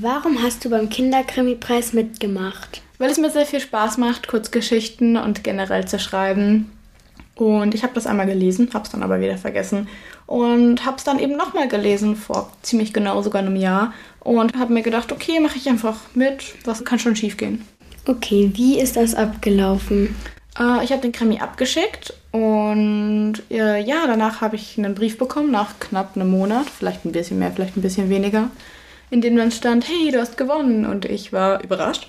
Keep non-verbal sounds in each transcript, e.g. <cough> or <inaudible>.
Warum hast du beim Kinderkrimi-Preis mitgemacht? Weil es mir sehr viel Spaß macht, Kurzgeschichten und generell zu schreiben. Und ich habe das einmal gelesen, habe es dann aber wieder vergessen und habe es dann eben nochmal gelesen vor ziemlich genau sogar einem Jahr und habe mir gedacht, okay, mache ich einfach mit, was kann schon schiefgehen. Okay, wie ist das abgelaufen? Äh, ich habe den Krimi abgeschickt und äh, ja, danach habe ich einen Brief bekommen nach knapp einem Monat, vielleicht ein bisschen mehr, vielleicht ein bisschen weniger, in dem dann stand, hey, du hast gewonnen und ich war überrascht.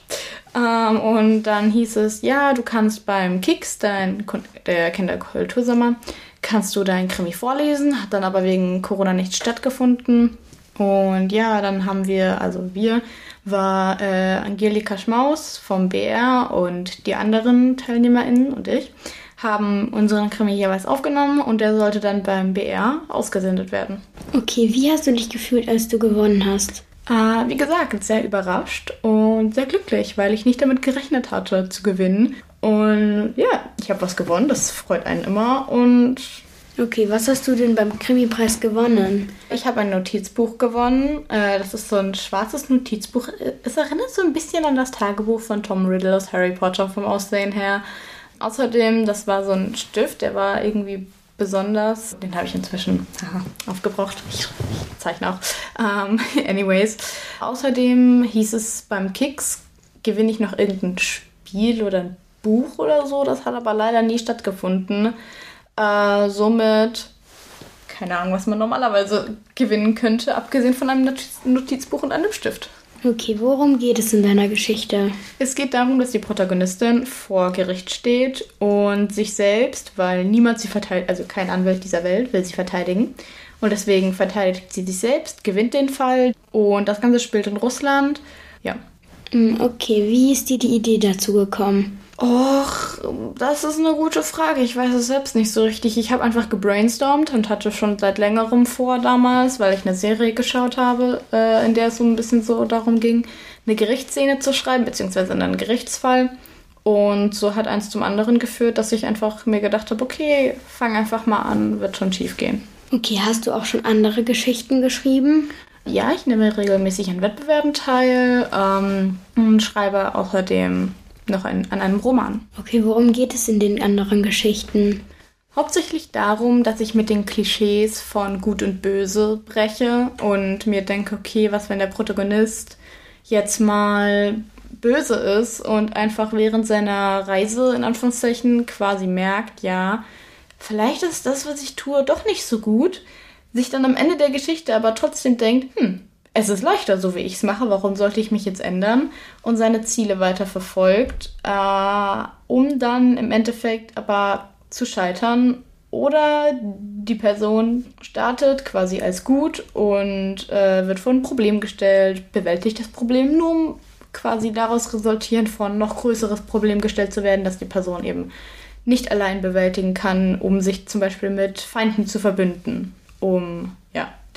Ähm, und dann hieß es, ja, du kannst beim Kicks, dein, der Kinderkultursommer, kannst du dein Krimi vorlesen, hat dann aber wegen Corona nicht stattgefunden. Und ja, dann haben wir, also wir, war äh, Angelika Schmaus vom BR und die anderen TeilnehmerInnen und ich haben unseren Krimi jeweils aufgenommen und der sollte dann beim BR ausgesendet werden. Okay, wie hast du dich gefühlt, als du gewonnen hast? Äh, wie gesagt, sehr überrascht und sehr glücklich, weil ich nicht damit gerechnet hatte zu gewinnen. Und ja, ich habe was gewonnen, das freut einen immer und Okay, was hast du denn beim Krimi-Preis gewonnen? Ich habe ein Notizbuch gewonnen. Äh, das ist so ein schwarzes Notizbuch. Es erinnert so ein bisschen an das Tagebuch von Tom Riddle aus Harry Potter vom Aussehen her. Außerdem, das war so ein Stift, der war irgendwie besonders. Den habe ich inzwischen aha, aufgebraucht. Ich, ich zeichne auch. Ähm, <laughs> anyways. Außerdem hieß es beim Kicks, gewinne ich noch irgendein Spiel oder ein Buch oder so. Das hat aber leider nie stattgefunden. Äh, somit, keine Ahnung, was man normalerweise gewinnen könnte, abgesehen von einem Notizbuch und einem Stift. Okay, worum geht es in deiner Geschichte? Es geht darum, dass die Protagonistin vor Gericht steht und sich selbst, weil niemand sie verteidigt, also kein Anwalt dieser Welt will sie verteidigen. Und deswegen verteidigt sie sich selbst, gewinnt den Fall und das Ganze spielt in Russland. Ja. Hm, okay, wie ist dir die Idee dazu gekommen? Och, das ist eine gute Frage. Ich weiß es selbst nicht so richtig. Ich habe einfach gebrainstormt und hatte schon seit längerem vor damals, weil ich eine Serie geschaut habe, äh, in der es so ein bisschen so darum ging, eine Gerichtsszene zu schreiben, beziehungsweise einen Gerichtsfall. Und so hat eins zum anderen geführt, dass ich einfach mir gedacht habe, okay, fang einfach mal an, wird schon schief gehen. Okay, hast du auch schon andere Geschichten geschrieben? Ja, ich nehme regelmäßig an Wettbewerben teil ähm, und schreibe außerdem noch ein, an einem Roman. Okay, worum geht es in den anderen Geschichten? Hauptsächlich darum, dass ich mit den Klischees von Gut und Böse breche und mir denke, okay, was wenn der Protagonist jetzt mal böse ist und einfach während seiner Reise in Anführungszeichen quasi merkt, ja, vielleicht ist das, was ich tue, doch nicht so gut, sich dann am Ende der Geschichte aber trotzdem denkt, hm, es ist leichter, so wie ich es mache, warum sollte ich mich jetzt ändern? Und seine Ziele weiter verfolgt, äh, um dann im Endeffekt aber zu scheitern. Oder die Person startet quasi als gut und äh, wird vor ein Problem gestellt, bewältigt das Problem, nur um quasi daraus resultierend von noch größeres Problem gestellt zu werden, dass die Person eben nicht allein bewältigen kann, um sich zum Beispiel mit Feinden zu verbünden, um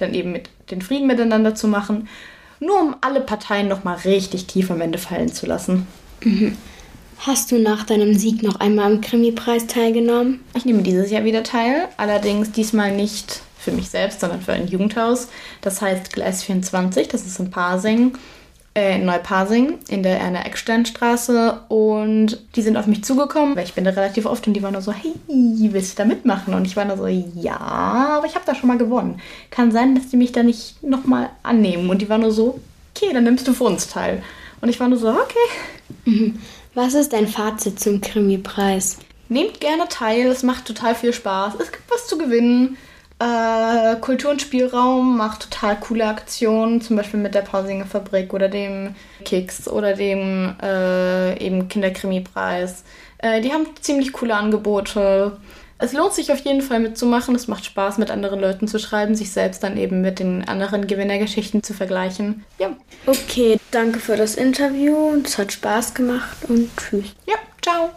dann eben mit den Frieden miteinander zu machen, nur um alle Parteien nochmal richtig tief am Ende fallen zu lassen. Mhm. Hast du nach deinem Sieg noch einmal am Krimi-Preis teilgenommen? Ich nehme dieses Jahr wieder teil, allerdings diesmal nicht für mich selbst, sondern für ein Jugendhaus. Das heißt Gleis 24, das ist in Pasing äh, in Neuparsing in der Erna Ecksteinstraße und die sind auf mich zugekommen, weil ich bin da relativ oft und die waren nur so, hey, willst du da mitmachen? Und ich war nur so, ja, aber ich habe da schon mal gewonnen. Kann sein, dass die mich da nicht nochmal annehmen. Und die waren nur so, okay, dann nimmst du für uns teil. Und ich war nur so, okay. <laughs> Was ist dein Fazit zum Krimi-Preis? Nehmt gerne teil, es macht total viel Spaß. Es gibt was zu gewinnen. Äh, Kultur und Spielraum macht total coole Aktionen, zum Beispiel mit der Pausinger Fabrik oder dem Kicks oder dem äh, eben Kinderkrimi-Preis. Äh, die haben ziemlich coole Angebote. Es lohnt sich auf jeden Fall mitzumachen. Es macht Spaß, mit anderen Leuten zu schreiben, sich selbst dann eben mit den anderen Gewinnergeschichten zu vergleichen. Ja. Okay, danke für das Interview. Es hat Spaß gemacht und tschüss. Ja, ciao.